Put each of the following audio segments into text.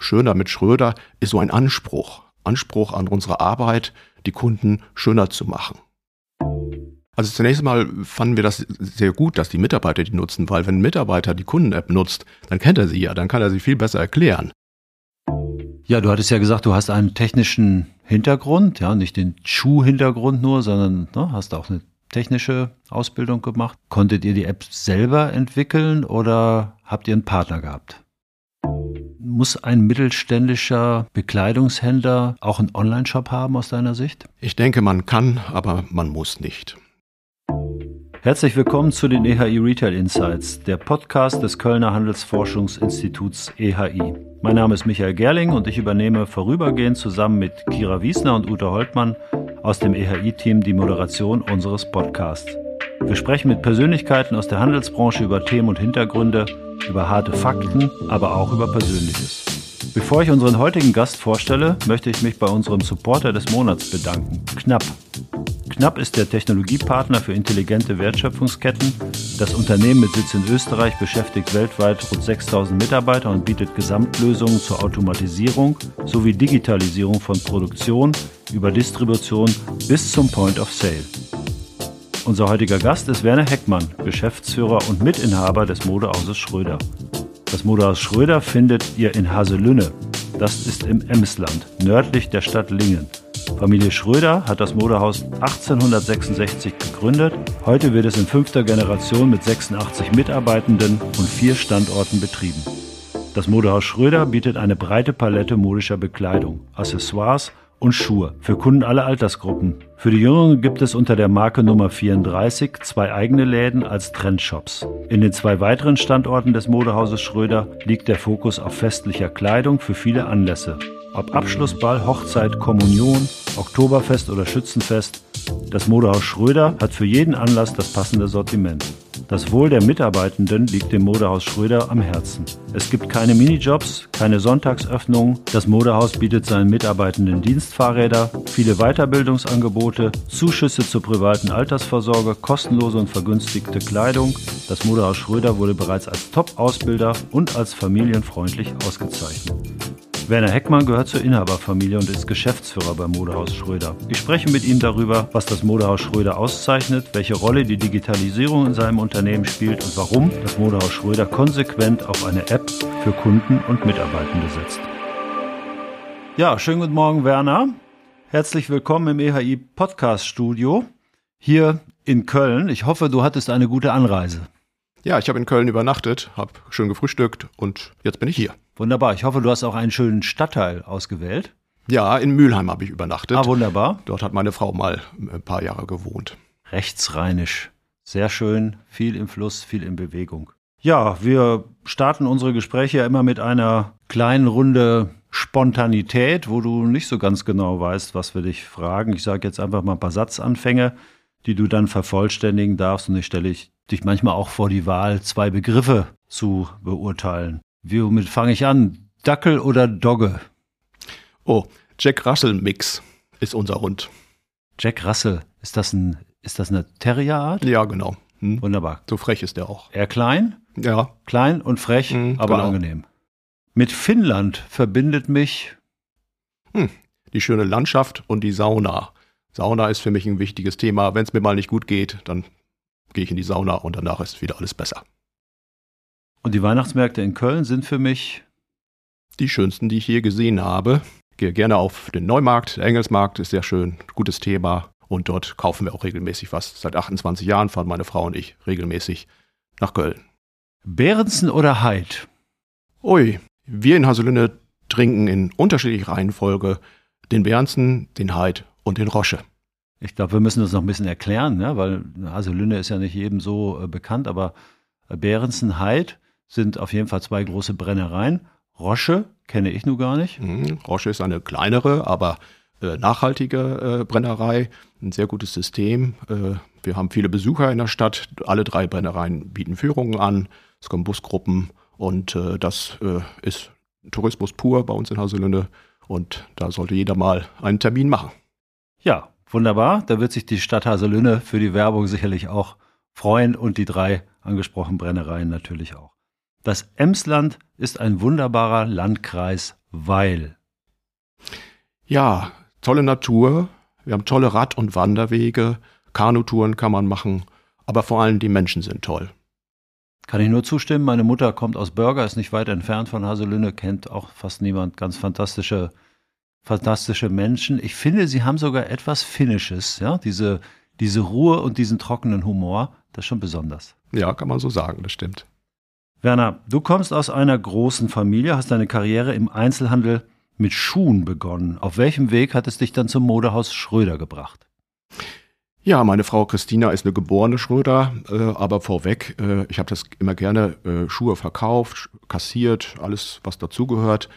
schöner mit Schröder ist so ein Anspruch. Anspruch an unsere Arbeit, die Kunden schöner zu machen. Also zunächst mal fanden wir das sehr gut, dass die Mitarbeiter die nutzen, weil wenn ein Mitarbeiter die Kunden-App nutzt, dann kennt er sie ja, dann kann er sie viel besser erklären. Ja, du hattest ja gesagt, du hast einen technischen Hintergrund, ja, nicht den Schuh-Hintergrund nur, sondern ne, hast auch eine technische Ausbildung gemacht. Konntet ihr die App selber entwickeln oder habt ihr einen Partner gehabt? Muss ein mittelständischer Bekleidungshändler auch einen Online-Shop haben aus deiner Sicht? Ich denke, man kann, aber man muss nicht. Herzlich willkommen zu den EHI Retail Insights, der Podcast des Kölner Handelsforschungsinstituts EHI. Mein Name ist Michael Gerling und ich übernehme vorübergehend zusammen mit Kira Wiesner und Ute Holtmann aus dem EHI-Team die Moderation unseres Podcasts. Wir sprechen mit Persönlichkeiten aus der Handelsbranche über Themen und Hintergründe, über harte Fakten, aber auch über Persönliches. Bevor ich unseren heutigen Gast vorstelle, möchte ich mich bei unserem Supporter des Monats bedanken, Knapp. Knapp ist der Technologiepartner für intelligente Wertschöpfungsketten. Das Unternehmen mit Sitz in Österreich beschäftigt weltweit rund 6000 Mitarbeiter und bietet Gesamtlösungen zur Automatisierung sowie Digitalisierung von Produktion über Distribution bis zum Point of Sale. Unser heutiger Gast ist Werner Heckmann, Geschäftsführer und Mitinhaber des Modehauses Schröder. Das Modehaus Schröder findet ihr in Haselünne. Das ist im Emsland, nördlich der Stadt Lingen. Familie Schröder hat das Modehaus 1866 gegründet. Heute wird es in fünfter Generation mit 86 Mitarbeitenden und vier Standorten betrieben. Das Modehaus Schröder bietet eine breite Palette modischer Bekleidung, Accessoires und Schuhe für Kunden aller Altersgruppen. Für die Jüngeren gibt es unter der Marke Nummer 34 zwei eigene Läden als Trendshops. In den zwei weiteren Standorten des Modehauses Schröder liegt der Fokus auf festlicher Kleidung für viele Anlässe. Ob Abschlussball, Hochzeit, Kommunion, Oktoberfest oder Schützenfest, das Modehaus Schröder hat für jeden Anlass das passende Sortiment. Das Wohl der Mitarbeitenden liegt dem Modehaus Schröder am Herzen. Es gibt keine Minijobs, keine Sonntagsöffnungen. Das Modehaus bietet seinen Mitarbeitenden Dienstfahrräder, viele Weiterbildungsangebote, Zuschüsse zur privaten Altersvorsorge, kostenlose und vergünstigte Kleidung. Das Modehaus Schröder wurde bereits als Top-Ausbilder und als familienfreundlich ausgezeichnet. Werner Heckmann gehört zur Inhaberfamilie und ist Geschäftsführer beim Modehaus Schröder. Ich spreche mit ihm darüber, was das Modehaus Schröder auszeichnet, welche Rolle die Digitalisierung in seinem Unternehmen spielt und warum das Modehaus Schröder konsequent auf eine App für Kunden und Mitarbeitende setzt. Ja, schönen guten Morgen, Werner. Herzlich willkommen im EHI Podcast Studio hier in Köln. Ich hoffe, du hattest eine gute Anreise. Ja, ich habe in Köln übernachtet, habe schön gefrühstückt und jetzt bin ich hier. Wunderbar. Ich hoffe, du hast auch einen schönen Stadtteil ausgewählt. Ja, in Mülheim habe ich übernachtet. Ah, wunderbar. Dort hat meine Frau mal ein paar Jahre gewohnt. Rechtsrheinisch. Sehr schön, viel im Fluss, viel in Bewegung. Ja, wir starten unsere Gespräche ja immer mit einer kleinen Runde Spontanität, wo du nicht so ganz genau weißt, was wir dich fragen. Ich sage jetzt einfach mal ein paar Satzanfänge, die du dann vervollständigen darfst und ich stelle dich manchmal auch vor die Wahl, zwei Begriffe zu beurteilen. Womit fange ich an? Dackel oder Dogge? Oh, Jack Russell Mix ist unser Hund. Jack Russell, ist das, ein, ist das eine Terrierart? Ja, genau. Hm. Wunderbar. So frech ist der auch. Eher klein? Ja. Klein und frech, hm, aber genau. angenehm. Mit Finnland verbindet mich hm, die schöne Landschaft und die Sauna. Sauna ist für mich ein wichtiges Thema. Wenn es mir mal nicht gut geht, dann gehe ich in die Sauna und danach ist wieder alles besser. Und die Weihnachtsmärkte in Köln sind für mich die schönsten, die ich je gesehen habe. Ich gehe gerne auf den Neumarkt, der Engelsmarkt ist sehr schön, gutes Thema. Und dort kaufen wir auch regelmäßig was. Seit 28 Jahren fahren meine Frau und ich regelmäßig nach Köln. Behrensen oder Heid? Ui, wir in Haselünne trinken in unterschiedlicher Reihenfolge den Behrensen, den Heid und den Rosche. Ich glaube, wir müssen das noch ein bisschen erklären, ne? weil Haselünne ist ja nicht jedem so äh, bekannt, aber Behrensen, Heid sind auf jeden Fall zwei große Brennereien. Rosche kenne ich nur gar nicht. Mhm. Rosche ist eine kleinere, aber äh, nachhaltige äh, Brennerei. Ein sehr gutes System. Äh, wir haben viele Besucher in der Stadt. Alle drei Brennereien bieten Führungen an. Es kommen Busgruppen und äh, das äh, ist Tourismus pur bei uns in Haselünde. Und da sollte jeder mal einen Termin machen. Ja, wunderbar. Da wird sich die Stadt Haselünne für die Werbung sicherlich auch freuen und die drei angesprochenen Brennereien natürlich auch. Das Emsland ist ein wunderbarer Landkreis weil? Ja, tolle Natur, wir haben tolle Rad- und Wanderwege, Kanutouren kann man machen, aber vor allem die Menschen sind toll. Kann ich nur zustimmen. Meine Mutter kommt aus Börger, ist nicht weit entfernt von Haselünne, kennt auch fast niemand. Ganz fantastische, fantastische Menschen. Ich finde, sie haben sogar etwas Finnisches, ja, diese, diese Ruhe und diesen trockenen Humor. Das ist schon besonders. Ja, kann man so sagen, das stimmt. Werner, du kommst aus einer großen Familie, hast deine Karriere im Einzelhandel mit Schuhen begonnen. Auf welchem Weg hat es dich dann zum Modehaus Schröder gebracht? Ja, meine Frau Christina ist eine geborene Schröder, äh, aber vorweg, äh, ich habe das immer gerne äh, Schuhe verkauft, kassiert, alles was dazugehört.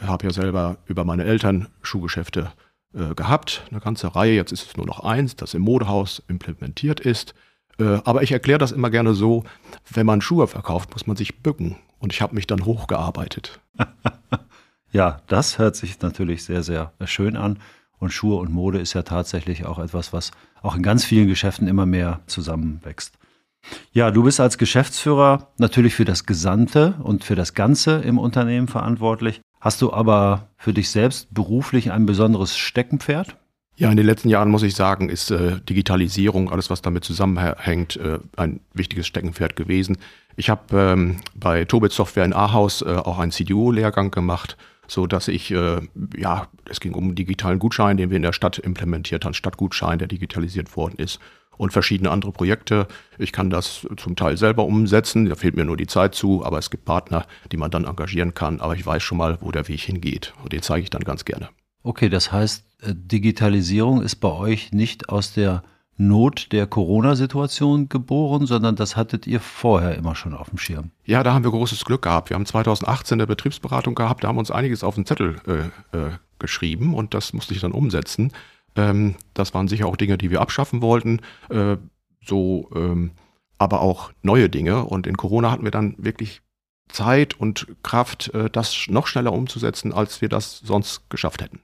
Habe ja selber über meine Eltern Schuhgeschäfte äh, gehabt, eine ganze Reihe. Jetzt ist es nur noch eins, das im Modehaus implementiert ist. Äh, aber ich erkläre das immer gerne so, wenn man Schuhe verkauft, muss man sich bücken. Und ich habe mich dann hochgearbeitet. ja, das hört sich natürlich sehr, sehr schön an. Und Schuhe und Mode ist ja tatsächlich auch etwas, was auch in ganz vielen Geschäften immer mehr zusammenwächst. Ja, du bist als Geschäftsführer natürlich für das Gesamte und für das Ganze im Unternehmen verantwortlich. Hast du aber für dich selbst beruflich ein besonderes Steckenpferd? Ja, in den letzten Jahren muss ich sagen, ist äh, Digitalisierung, alles was damit zusammenhängt, äh, ein wichtiges Steckenpferd gewesen. Ich habe ähm, bei Tobit Software in Ahaus äh, auch einen CDO-Lehrgang gemacht so dass ich, äh, ja, es ging um einen digitalen Gutschein, den wir in der Stadt implementiert haben, Stadtgutschein, der digitalisiert worden ist und verschiedene andere Projekte. Ich kann das zum Teil selber umsetzen, da fehlt mir nur die Zeit zu, aber es gibt Partner, die man dann engagieren kann, aber ich weiß schon mal, wo der Weg hingeht und den zeige ich dann ganz gerne. Okay, das heißt, äh, Digitalisierung ist bei euch nicht aus der Not der Corona-Situation geboren, sondern das hattet ihr vorher immer schon auf dem Schirm. Ja, da haben wir großes Glück gehabt. Wir haben 2018 eine Betriebsberatung gehabt, da haben uns einiges auf den Zettel äh, äh, geschrieben und das musste ich dann umsetzen. Ähm, das waren sicher auch Dinge, die wir abschaffen wollten, äh, so, ähm, aber auch neue Dinge. Und in Corona hatten wir dann wirklich Zeit und Kraft, äh, das noch schneller umzusetzen, als wir das sonst geschafft hätten.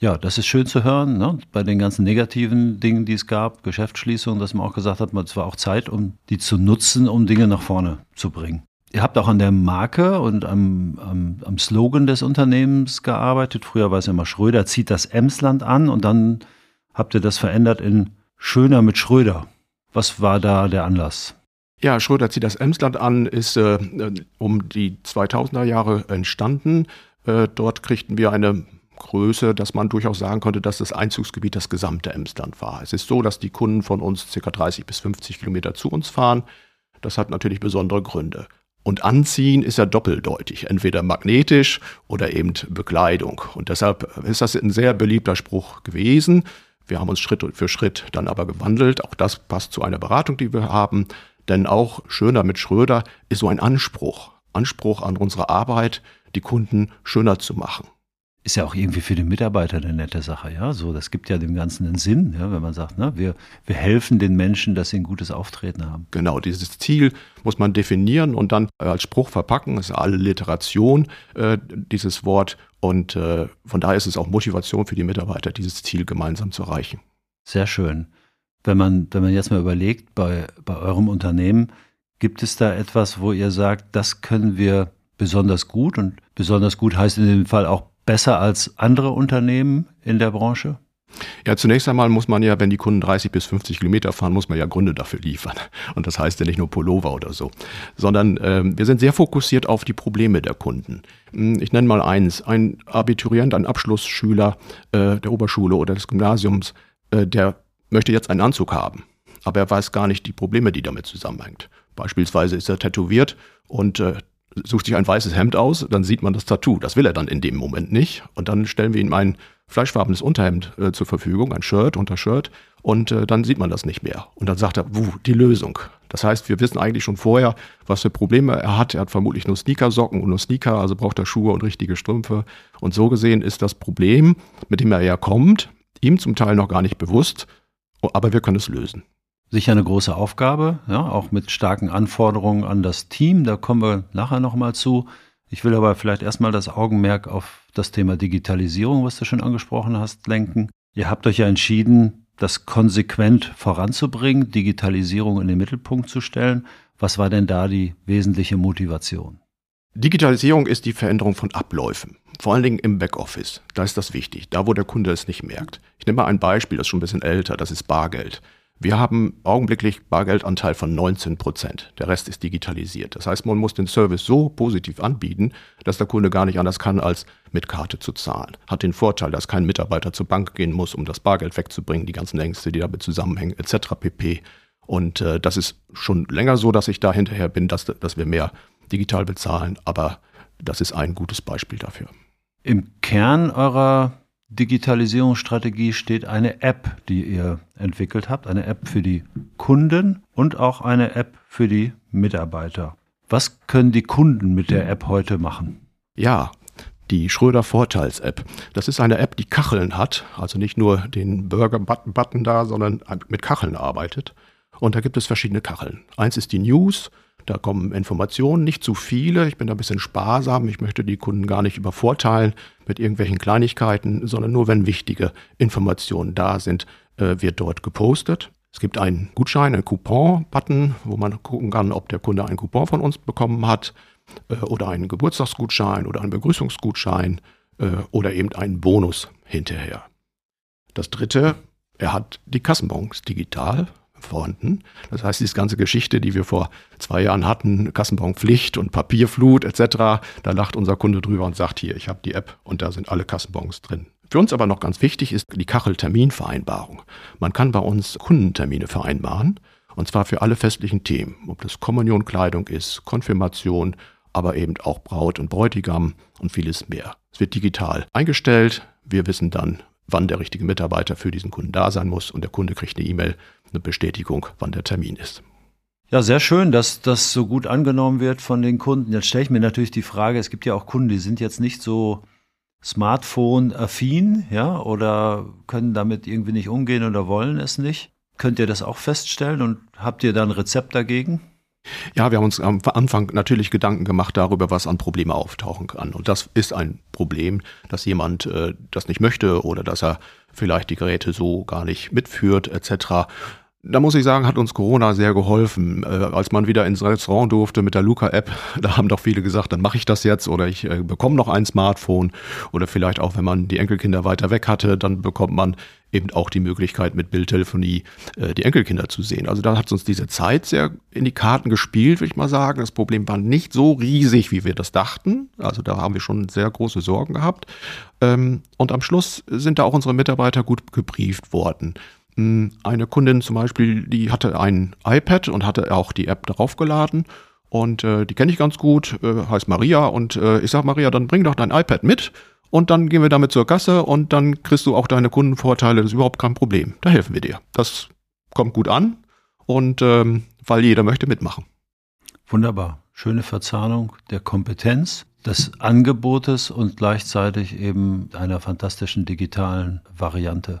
Ja, das ist schön zu hören, ne? bei den ganzen negativen Dingen, die es gab, Geschäftsschließungen, dass man auch gesagt hat, es war auch Zeit, um die zu nutzen, um Dinge nach vorne zu bringen. Ihr habt auch an der Marke und am, am, am Slogan des Unternehmens gearbeitet. Früher war es immer Schröder zieht das Emsland an und dann habt ihr das verändert in Schöner mit Schröder. Was war da der Anlass? Ja, Schröder zieht das Emsland an, ist äh, um die 2000er Jahre entstanden. Äh, dort kriegten wir eine Größe, dass man durchaus sagen konnte, dass das Einzugsgebiet das gesamte Emsland war. Es ist so, dass die Kunden von uns ca. 30 bis 50 Kilometer zu uns fahren. Das hat natürlich besondere Gründe. Und anziehen ist ja doppeldeutig, entweder magnetisch oder eben Bekleidung. Und deshalb ist das ein sehr beliebter Spruch gewesen. Wir haben uns Schritt für Schritt dann aber gewandelt. Auch das passt zu einer Beratung, die wir haben. Denn auch schöner mit Schröder ist so ein Anspruch. Anspruch an unsere Arbeit, die Kunden schöner zu machen ist ja auch irgendwie für den Mitarbeiter eine nette Sache, ja. So, das gibt ja dem Ganzen einen Sinn, ja, wenn man sagt, ne, wir, wir helfen den Menschen, dass sie ein gutes Auftreten haben. Genau, dieses Ziel muss man definieren und dann als Spruch verpacken. Das ist alle Literation, äh, dieses Wort. Und äh, von daher ist es auch Motivation für die Mitarbeiter, dieses Ziel gemeinsam zu erreichen. Sehr schön. Wenn man, wenn man jetzt mal überlegt, bei, bei eurem Unternehmen, gibt es da etwas, wo ihr sagt, das können wir besonders gut und besonders gut heißt in dem Fall auch besser als andere Unternehmen in der Branche? Ja, zunächst einmal muss man ja, wenn die Kunden 30 bis 50 Kilometer fahren, muss man ja Gründe dafür liefern. Und das heißt ja nicht nur Pullover oder so, sondern äh, wir sind sehr fokussiert auf die Probleme der Kunden. Hm, ich nenne mal eins. Ein Abiturient, ein Abschlussschüler äh, der Oberschule oder des Gymnasiums, äh, der möchte jetzt einen Anzug haben. Aber er weiß gar nicht die Probleme, die damit zusammenhängt. Beispielsweise ist er tätowiert und äh, sucht sich ein weißes Hemd aus, dann sieht man das Tattoo. Das will er dann in dem Moment nicht. Und dann stellen wir ihm ein fleischfarbenes Unterhemd äh, zur Verfügung, ein Shirt, Untershirt, und äh, dann sieht man das nicht mehr. Und dann sagt er, wuh, die Lösung. Das heißt, wir wissen eigentlich schon vorher, was für Probleme er hat. Er hat vermutlich nur Sneakersocken und nur Sneaker, also braucht er Schuhe und richtige Strümpfe. Und so gesehen ist das Problem, mit dem er ja kommt, ihm zum Teil noch gar nicht bewusst, aber wir können es lösen. Sicher eine große Aufgabe, ja, auch mit starken Anforderungen an das Team. Da kommen wir nachher nochmal zu. Ich will aber vielleicht erstmal das Augenmerk auf das Thema Digitalisierung, was du schon angesprochen hast, lenken. Ihr habt euch ja entschieden, das konsequent voranzubringen, Digitalisierung in den Mittelpunkt zu stellen. Was war denn da die wesentliche Motivation? Digitalisierung ist die Veränderung von Abläufen, vor allen Dingen im Backoffice. Da ist das wichtig, da wo der Kunde es nicht merkt. Ich nehme mal ein Beispiel, das ist schon ein bisschen älter, das ist Bargeld. Wir haben augenblicklich Bargeldanteil von 19 Prozent. Der Rest ist digitalisiert. Das heißt, man muss den Service so positiv anbieten, dass der Kunde gar nicht anders kann, als mit Karte zu zahlen. Hat den Vorteil, dass kein Mitarbeiter zur Bank gehen muss, um das Bargeld wegzubringen, die ganzen Ängste, die damit zusammenhängen, etc. pp. Und äh, das ist schon länger so, dass ich da hinterher bin, dass, dass wir mehr digital bezahlen. Aber das ist ein gutes Beispiel dafür. Im Kern eurer Digitalisierungsstrategie steht eine App, die ihr entwickelt habt, eine App für die Kunden und auch eine App für die Mitarbeiter. Was können die Kunden mit der App heute machen? Ja, die Schröder Vorteils-App. Das ist eine App, die Kacheln hat, also nicht nur den Burger-Button da, sondern mit Kacheln arbeitet. Und da gibt es verschiedene Kacheln. Eins ist die News, da kommen Informationen, nicht zu viele. Ich bin da ein bisschen sparsam. Ich möchte die Kunden gar nicht übervorteilen mit irgendwelchen Kleinigkeiten, sondern nur wenn wichtige Informationen da sind, äh, wird dort gepostet. Es gibt einen Gutschein, einen Coupon-Button, wo man gucken kann, ob der Kunde einen Coupon von uns bekommen hat äh, oder einen Geburtstagsgutschein oder einen Begrüßungsgutschein äh, oder eben einen Bonus hinterher. Das dritte, er hat die Kassenbons digital vorhanden. Das heißt, diese ganze Geschichte, die wir vor zwei Jahren hatten, Kassenbonpflicht und Papierflut etc., da lacht unser Kunde drüber und sagt, hier, ich habe die App und da sind alle Kassenbons drin. Für uns aber noch ganz wichtig ist die Kachelterminvereinbarung. Man kann bei uns Kundentermine vereinbaren und zwar für alle festlichen Themen, ob das Kommunionkleidung ist, Konfirmation, aber eben auch Braut und Bräutigam und vieles mehr. Es wird digital eingestellt. Wir wissen dann, wann der richtige Mitarbeiter für diesen Kunden da sein muss und der Kunde kriegt eine E-Mail, eine Bestätigung, wann der Termin ist. Ja, sehr schön, dass das so gut angenommen wird von den Kunden. Jetzt stelle ich mir natürlich die Frage, es gibt ja auch Kunden, die sind jetzt nicht so Smartphone-affin, ja, oder können damit irgendwie nicht umgehen oder wollen es nicht. Könnt ihr das auch feststellen und habt ihr da ein Rezept dagegen? Ja, wir haben uns am Anfang natürlich Gedanken gemacht darüber, was an Probleme auftauchen kann. Und das ist ein Problem, dass jemand äh, das nicht möchte oder dass er vielleicht die Geräte so gar nicht mitführt etc. Da muss ich sagen, hat uns Corona sehr geholfen. Äh, als man wieder ins Restaurant durfte mit der Luca-App, da haben doch viele gesagt, dann mache ich das jetzt oder ich äh, bekomme noch ein Smartphone. Oder vielleicht auch, wenn man die Enkelkinder weiter weg hatte, dann bekommt man eben auch die Möglichkeit, mit Bildtelefonie äh, die Enkelkinder zu sehen. Also da hat uns diese Zeit sehr in die Karten gespielt, würde ich mal sagen. Das Problem war nicht so riesig, wie wir das dachten. Also da haben wir schon sehr große Sorgen gehabt. Ähm, und am Schluss sind da auch unsere Mitarbeiter gut gebrieft worden. Hm, eine Kundin zum Beispiel, die hatte ein iPad und hatte auch die App darauf geladen. Und äh, die kenne ich ganz gut, äh, heißt Maria. Und äh, ich sage, Maria, dann bring doch dein iPad mit und dann gehen wir damit zur Kasse und dann kriegst du auch deine Kundenvorteile. Das ist überhaupt kein Problem. Da helfen wir dir. Das kommt gut an und ähm, weil jeder möchte mitmachen. Wunderbar. Schöne Verzahnung der Kompetenz, des Angebotes und gleichzeitig eben einer fantastischen digitalen Variante.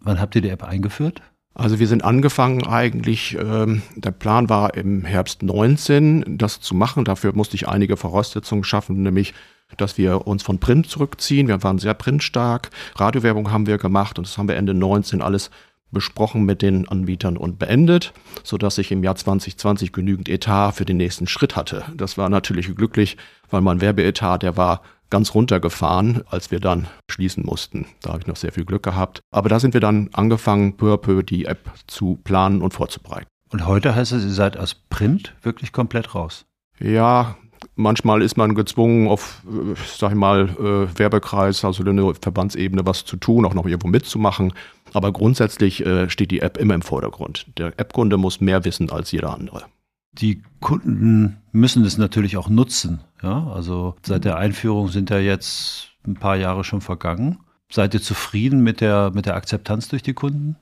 Wann habt ihr die App eingeführt? Also wir sind angefangen eigentlich, ähm, der Plan war im Herbst 19 das zu machen. Dafür musste ich einige Voraussetzungen schaffen, nämlich dass wir uns von Print zurückziehen. Wir waren sehr printstark. Radiowerbung haben wir gemacht und das haben wir Ende 19 alles besprochen mit den Anbietern und beendet, sodass ich im Jahr 2020 genügend Etat für den nächsten Schritt hatte. Das war natürlich glücklich, weil mein Werbeetat, der war ganz runtergefahren, als wir dann schließen mussten. Da habe ich noch sehr viel Glück gehabt. Aber da sind wir dann angefangen, peu à peu die App zu planen und vorzubereiten. Und heute heißt es, ihr seid aus Print wirklich komplett raus? Ja, manchmal ist man gezwungen, auf, äh, sag ich mal, äh, Werbekreis, also eine Verbandsebene was zu tun, auch noch irgendwo mitzumachen. Aber grundsätzlich äh, steht die App immer im Vordergrund. Der App-Kunde muss mehr wissen als jeder andere. Die Kunden müssen es natürlich auch nutzen. Ja, also seit der Einführung sind ja jetzt ein paar Jahre schon vergangen. Seid ihr zufrieden mit der, mit der Akzeptanz durch die Kunden?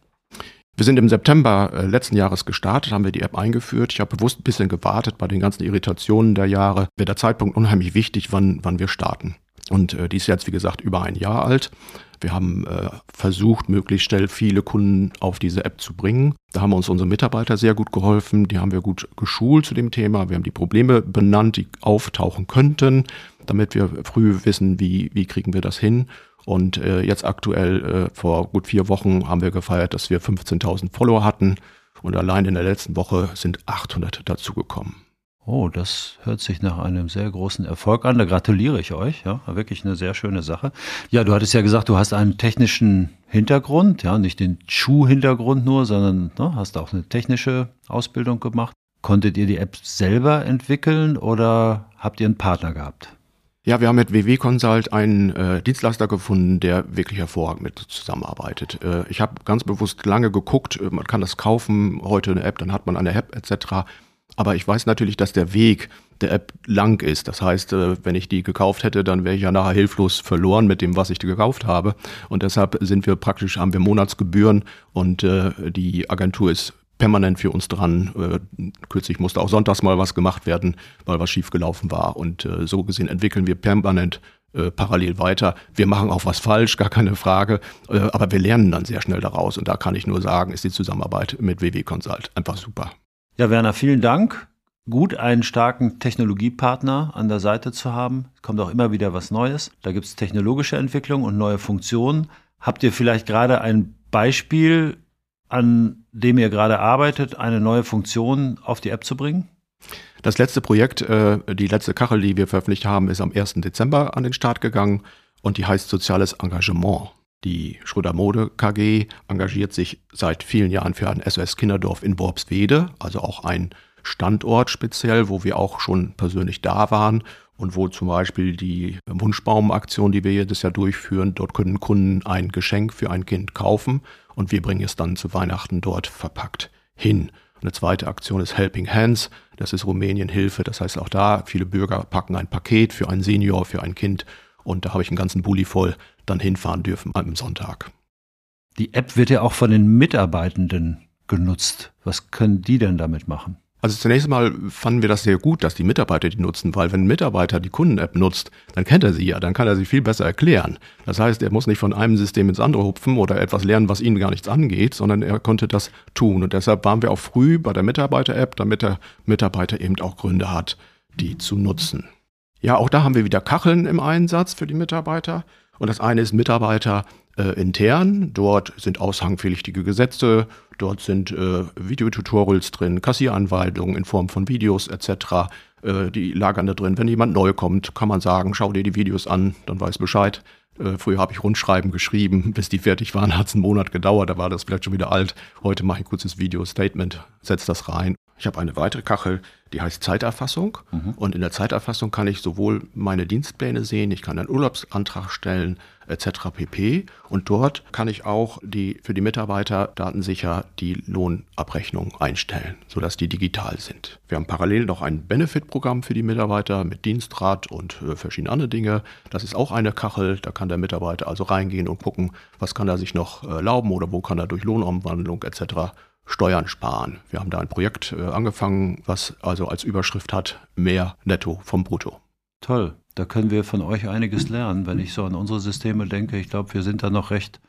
Wir sind im September äh, letzten Jahres gestartet, haben wir die App eingeführt. Ich habe bewusst ein bisschen gewartet bei den ganzen Irritationen der Jahre. Wäre der Zeitpunkt unheimlich wichtig, wann, wann wir starten. Und äh, die ist jetzt, wie gesagt, über ein Jahr alt. Wir haben äh, versucht, möglichst schnell viele Kunden auf diese App zu bringen. Da haben uns unsere Mitarbeiter sehr gut geholfen. Die haben wir gut geschult zu dem Thema. Wir haben die Probleme benannt, die auftauchen könnten, damit wir früh wissen, wie, wie kriegen wir das hin. Und äh, jetzt aktuell, äh, vor gut vier Wochen, haben wir gefeiert, dass wir 15.000 Follower hatten. Und allein in der letzten Woche sind 800 dazugekommen. Oh, das hört sich nach einem sehr großen Erfolg an. Da gratuliere ich euch. Ja, wirklich eine sehr schöne Sache. Ja, du hattest ja gesagt, du hast einen technischen Hintergrund, ja, nicht den Schuh-Hintergrund nur, sondern ne, hast auch eine technische Ausbildung gemacht. Konntet ihr die App selber entwickeln oder habt ihr einen Partner gehabt? Ja, wir haben mit WW Consult einen äh, Dienstleister gefunden, der wirklich hervorragend mit zusammenarbeitet. Äh, ich habe ganz bewusst lange geguckt, äh, man kann das kaufen, heute eine App, dann hat man eine App etc. Aber ich weiß natürlich, dass der Weg der App lang ist. Das heißt, äh, wenn ich die gekauft hätte, dann wäre ich ja nachher hilflos verloren mit dem, was ich gekauft habe. Und deshalb sind wir praktisch, haben wir Monatsgebühren und äh, die Agentur ist permanent für uns dran. Äh, kürzlich musste auch sonntags mal was gemacht werden, weil was schiefgelaufen war. Und so gesehen entwickeln wir permanent parallel weiter. Wir machen auch was falsch, gar keine Frage, aber wir lernen dann sehr schnell daraus. Und da kann ich nur sagen, ist die Zusammenarbeit mit WW Consult einfach super. Ja, Werner, vielen Dank. Gut, einen starken Technologiepartner an der Seite zu haben. Es kommt auch immer wieder was Neues. Da gibt es technologische Entwicklung und neue Funktionen. Habt ihr vielleicht gerade ein Beispiel, an dem ihr gerade arbeitet, eine neue Funktion auf die App zu bringen? Das letzte Projekt, äh, die letzte Kachel, die wir veröffentlicht haben, ist am 1. Dezember an den Start gegangen und die heißt Soziales Engagement. Die Schröder Mode KG engagiert sich seit vielen Jahren für ein SOS Kinderdorf in Worpswede, also auch ein Standort speziell, wo wir auch schon persönlich da waren und wo zum Beispiel die Wunschbaumaktion, die wir jedes Jahr durchführen, dort können Kunden ein Geschenk für ein Kind kaufen und wir bringen es dann zu Weihnachten dort verpackt hin. Eine zweite Aktion ist Helping Hands. Das ist Rumänien Hilfe. Das heißt, auch da viele Bürger packen ein Paket für einen Senior, für ein Kind. Und da habe ich einen ganzen Bulli voll dann hinfahren dürfen am Sonntag. Die App wird ja auch von den Mitarbeitenden genutzt. Was können die denn damit machen? Also zunächst mal fanden wir das sehr gut, dass die Mitarbeiter die nutzen, weil wenn ein Mitarbeiter die Kunden-App nutzt, dann kennt er sie ja, dann kann er sie viel besser erklären. Das heißt, er muss nicht von einem System ins andere hupfen oder etwas lernen, was ihn gar nichts angeht, sondern er konnte das tun. Und deshalb waren wir auch früh bei der Mitarbeiter-App, damit der Mitarbeiter eben auch Gründe hat, die zu nutzen. Ja, auch da haben wir wieder Kacheln im Einsatz für die Mitarbeiter. Und das eine ist Mitarbeiter äh, intern. Dort sind aushangpflichtige Gesetze, dort sind äh, Videotutorials drin, Kassieranweisungen in Form von Videos etc. Äh, die lagern da drin. Wenn jemand neu kommt, kann man sagen, schau dir die Videos an, dann weiß Bescheid. Äh, früher habe ich Rundschreiben geschrieben, bis die fertig waren, hat es einen Monat gedauert, da war das vielleicht schon wieder alt. Heute mache ich ein kurzes Video-Statement, setze das rein. Ich habe eine weitere Kachel, die heißt Zeiterfassung. Mhm. Und in der Zeiterfassung kann ich sowohl meine Dienstpläne sehen, ich kann einen Urlaubsantrag stellen, etc. pp. Und dort kann ich auch die, für die Mitarbeiter datensicher die Lohnabrechnung einstellen, sodass die digital sind. Wir haben parallel noch ein Benefit-Programm für die Mitarbeiter mit Dienstrat und äh, verschiedene andere Dinge. Das ist auch eine Kachel, da kann der Mitarbeiter also reingehen und gucken, was kann er sich noch äh, erlauben oder wo kann er durch Lohnumwandlung etc. Steuern sparen. Wir haben da ein Projekt äh, angefangen, was also als Überschrift hat, mehr Netto vom Brutto. Toll, da können wir von euch einiges lernen, wenn ich so an unsere Systeme denke. Ich glaube, wir sind da noch recht,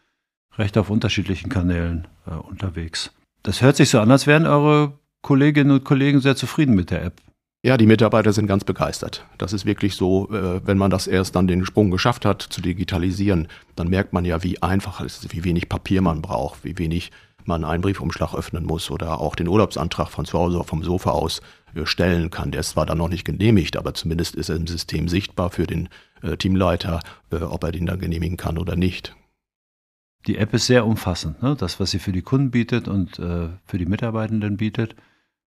recht auf unterschiedlichen Kanälen äh, unterwegs. Das hört sich so an, als wären eure Kolleginnen und Kollegen sehr zufrieden mit der App. Ja, die Mitarbeiter sind ganz begeistert. Das ist wirklich so, äh, wenn man das erst dann den Sprung geschafft hat, zu digitalisieren, dann merkt man ja, wie einfach es ist, wie wenig Papier man braucht, wie wenig man einen Briefumschlag öffnen muss oder auch den Urlaubsantrag von zu Hause vom Sofa aus äh, stellen kann. Der ist zwar dann noch nicht genehmigt, aber zumindest ist er im System sichtbar für den äh, Teamleiter, äh, ob er den dann genehmigen kann oder nicht. Die App ist sehr umfassend, ne? das, was sie für die Kunden bietet und äh, für die Mitarbeitenden bietet.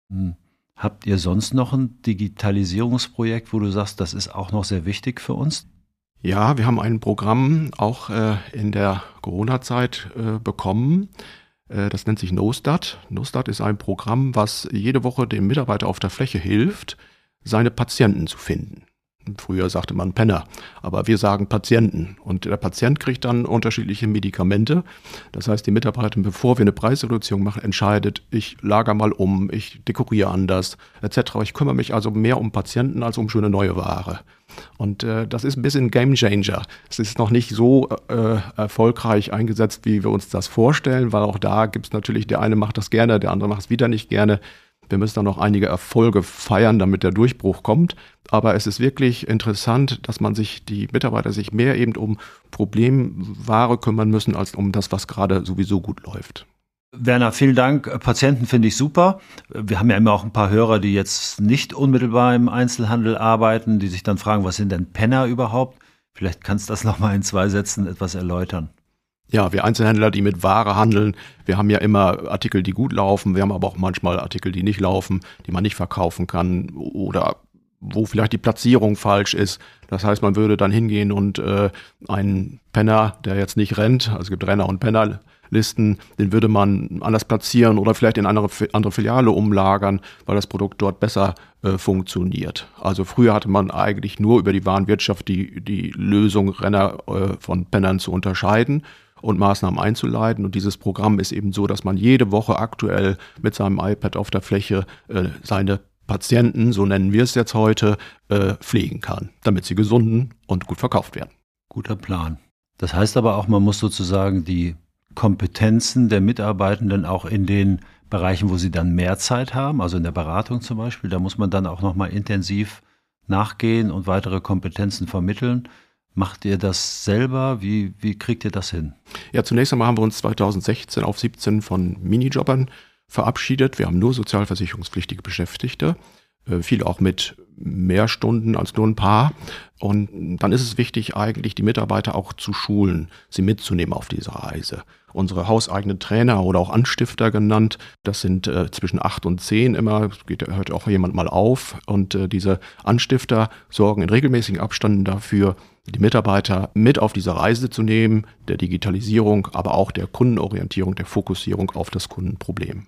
Hm. Habt ihr sonst noch ein Digitalisierungsprojekt, wo du sagst, das ist auch noch sehr wichtig für uns? Ja, wir haben ein Programm auch äh, in der Corona-Zeit äh, bekommen. Äh, das nennt sich NoStat. NoStat ist ein Programm, was jede Woche dem Mitarbeiter auf der Fläche hilft, seine Patienten zu finden. Früher sagte man Penner, aber wir sagen Patienten. Und der Patient kriegt dann unterschiedliche Medikamente. Das heißt, die Mitarbeiterin, bevor wir eine Preisreduktion machen, entscheidet, ich lager mal um, ich dekoriere anders, etc. Ich kümmere mich also mehr um Patienten als um schöne neue Ware. Und äh, das ist ein bisschen Game Changer. Es ist noch nicht so äh, erfolgreich eingesetzt, wie wir uns das vorstellen, weil auch da gibt es natürlich, der eine macht das gerne, der andere macht es wieder nicht gerne. Wir müssen da noch einige Erfolge feiern, damit der Durchbruch kommt. Aber es ist wirklich interessant, dass man sich, die Mitarbeiter sich mehr eben um Problemware kümmern müssen, als um das, was gerade sowieso gut läuft. Werner, vielen Dank. Patienten finde ich super. Wir haben ja immer auch ein paar Hörer, die jetzt nicht unmittelbar im Einzelhandel arbeiten, die sich dann fragen, was sind denn Penner überhaupt? Vielleicht kannst du das nochmal in zwei Sätzen etwas erläutern. Ja, wir Einzelhändler, die mit Ware handeln, wir haben ja immer Artikel, die gut laufen, wir haben aber auch manchmal Artikel, die nicht laufen, die man nicht verkaufen kann oder wo vielleicht die Platzierung falsch ist. Das heißt, man würde dann hingehen und äh, einen Penner, der jetzt nicht rennt, also es gibt Renner und Pennerlisten, den würde man anders platzieren oder vielleicht in andere, andere Filiale umlagern, weil das Produkt dort besser äh, funktioniert. Also früher hatte man eigentlich nur über die Warenwirtschaft die, die Lösung, Renner äh, von Pennern zu unterscheiden und Maßnahmen einzuleiten. Und dieses Programm ist eben so, dass man jede Woche aktuell mit seinem iPad auf der Fläche äh, seine Patienten, so nennen wir es jetzt heute, äh, pflegen kann, damit sie gesunden und gut verkauft werden. Guter Plan. Das heißt aber auch, man muss sozusagen die Kompetenzen der Mitarbeitenden auch in den Bereichen, wo sie dann mehr Zeit haben, also in der Beratung zum Beispiel, da muss man dann auch nochmal intensiv nachgehen und weitere Kompetenzen vermitteln. Macht ihr das selber? Wie, wie kriegt ihr das hin? Ja, zunächst einmal haben wir uns 2016 auf 17 von Minijobbern verabschiedet. Wir haben nur sozialversicherungspflichtige Beschäftigte, äh, viele auch mit mehr Stunden als nur ein paar. Und dann ist es wichtig, eigentlich die Mitarbeiter auch zu schulen, sie mitzunehmen auf diese Reise. Unsere hauseigenen Trainer oder auch Anstifter genannt, das sind äh, zwischen acht und zehn immer, geht, hört auch jemand mal auf. Und äh, diese Anstifter sorgen in regelmäßigen Abständen dafür, die Mitarbeiter mit auf diese Reise zu nehmen, der Digitalisierung, aber auch der Kundenorientierung, der Fokussierung auf das Kundenproblem.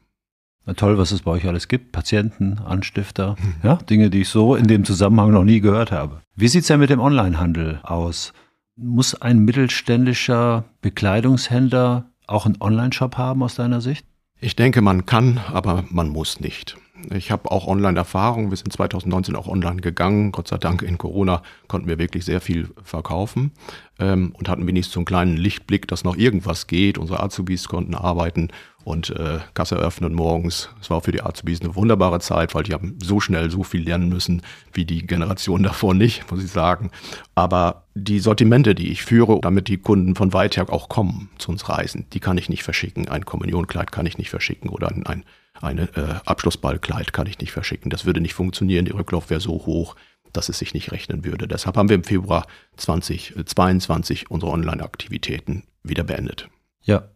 Na toll, was es bei euch alles gibt. Patienten, Anstifter, hm. ja, Dinge, die ich so in dem Zusammenhang noch nie gehört habe. Wie sieht es denn mit dem Onlinehandel aus? Muss ein mittelständischer Bekleidungshändler auch einen Online-Shop haben aus deiner Sicht? Ich denke, man kann, aber man muss nicht. Ich habe auch Online-Erfahrung. Wir sind 2019 auch online gegangen. Gott sei Dank in Corona konnten wir wirklich sehr viel verkaufen ähm, und hatten wenigstens so einen kleinen Lichtblick, dass noch irgendwas geht. Unsere Azubis konnten arbeiten und äh, Kasse öffnen morgens. Es war für die Azubis eine wunderbare Zeit, weil die haben so schnell so viel lernen müssen wie die Generation davor nicht, muss ich sagen. Aber die Sortimente, die ich führe, damit die Kunden von weit her auch kommen zu uns reisen, die kann ich nicht verschicken. Ein Kommunionkleid kann ich nicht verschicken oder ein eine äh, Abschlussballkleid kann ich nicht verschicken. Das würde nicht funktionieren. Die Rücklauf wäre so hoch, dass es sich nicht rechnen würde. Deshalb haben wir im Februar 2022 unsere Online-Aktivitäten wieder beendet. Ja,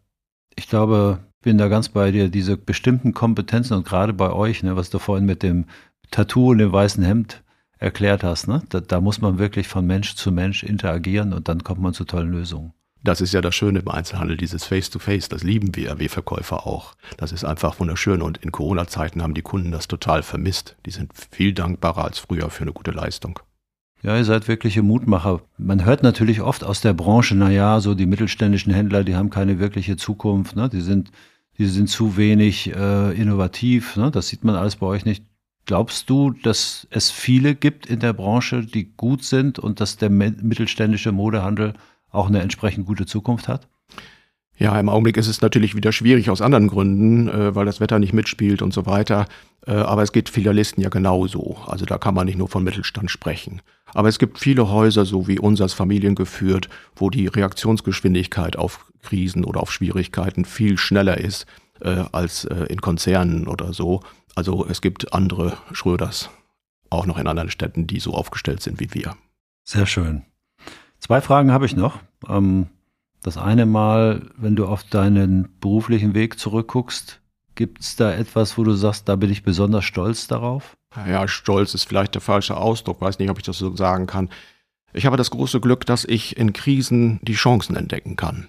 ich glaube, bin da ganz bei dir. Diese bestimmten Kompetenzen und gerade bei euch, ne, was du vorhin mit dem Tattoo und dem weißen Hemd erklärt hast, ne, da, da muss man wirklich von Mensch zu Mensch interagieren und dann kommt man zu tollen Lösungen. Das ist ja das Schöne im Einzelhandel, dieses Face-to-Face, -face, das lieben wir, wir Verkäufer auch. Das ist einfach wunderschön und in Corona-Zeiten haben die Kunden das total vermisst. Die sind viel dankbarer als früher für eine gute Leistung. Ja, ihr seid wirkliche Mutmacher. Man hört natürlich oft aus der Branche, na ja, so die mittelständischen Händler, die haben keine wirkliche Zukunft, ne? die sind, die sind zu wenig äh, innovativ, ne? das sieht man alles bei euch nicht. Glaubst du, dass es viele gibt in der Branche, die gut sind und dass der mittelständische Modehandel auch eine entsprechend gute Zukunft hat? Ja, im Augenblick ist es natürlich wieder schwierig aus anderen Gründen, äh, weil das Wetter nicht mitspielt und so weiter. Äh, aber es geht Filialisten ja genauso. Also da kann man nicht nur von Mittelstand sprechen. Aber es gibt viele Häuser, so wie unseres familiengeführt, wo die Reaktionsgeschwindigkeit auf Krisen oder auf Schwierigkeiten viel schneller ist äh, als äh, in Konzernen oder so. Also es gibt andere Schröders auch noch in anderen Städten, die so aufgestellt sind wie wir. Sehr schön. Zwei Fragen habe ich noch. Ähm, das eine Mal, wenn du auf deinen beruflichen Weg zurückguckst, gibt es da etwas, wo du sagst, da bin ich besonders stolz darauf? Ja, stolz ist vielleicht der falsche Ausdruck, weiß nicht, ob ich das so sagen kann. Ich habe das große Glück, dass ich in Krisen die Chancen entdecken kann.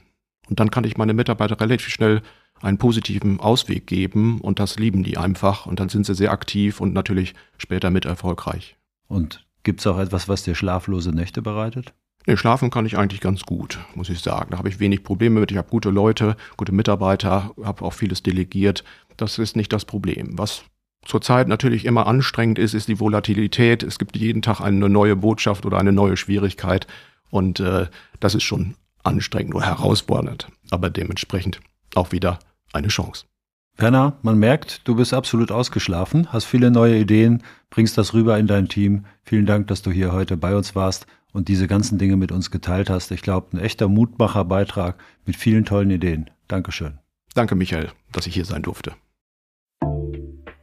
Und dann kann ich meine Mitarbeiter relativ schnell einen positiven Ausweg geben und das lieben die einfach und dann sind sie sehr aktiv und natürlich später mit erfolgreich. Und gibt es auch etwas, was dir schlaflose Nächte bereitet? Nee, schlafen kann ich eigentlich ganz gut, muss ich sagen. Da habe ich wenig Probleme mit. Ich habe gute Leute, gute Mitarbeiter, habe auch vieles delegiert. Das ist nicht das Problem. Was zurzeit natürlich immer anstrengend ist, ist die Volatilität. Es gibt jeden Tag eine neue Botschaft oder eine neue Schwierigkeit. Und äh, das ist schon anstrengend oder herausfordernd. Aber dementsprechend auch wieder eine Chance. Werner, man merkt, du bist absolut ausgeschlafen, hast viele neue Ideen, bringst das rüber in dein Team. Vielen Dank, dass du hier heute bei uns warst und diese ganzen Dinge mit uns geteilt hast. Ich glaube, ein echter Mutmacherbeitrag mit vielen tollen Ideen. Dankeschön. Danke, Michael, dass ich hier sein durfte.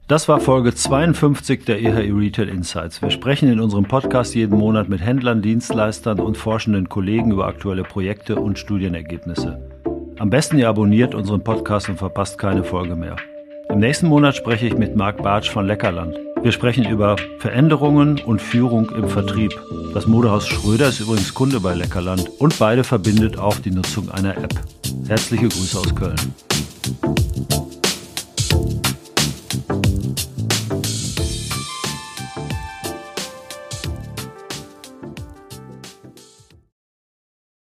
Das war Folge 52 der EHI Retail Insights. Wir sprechen in unserem Podcast jeden Monat mit Händlern, Dienstleistern und forschenden Kollegen über aktuelle Projekte und Studienergebnisse. Am besten ihr abonniert unseren Podcast und verpasst keine Folge mehr. Im nächsten Monat spreche ich mit Marc Bartsch von Leckerland. Wir sprechen über Veränderungen und Führung im Vertrieb. Das Modehaus Schröder ist übrigens Kunde bei Leckerland und beide verbindet auch die Nutzung einer App. Herzliche Grüße aus Köln.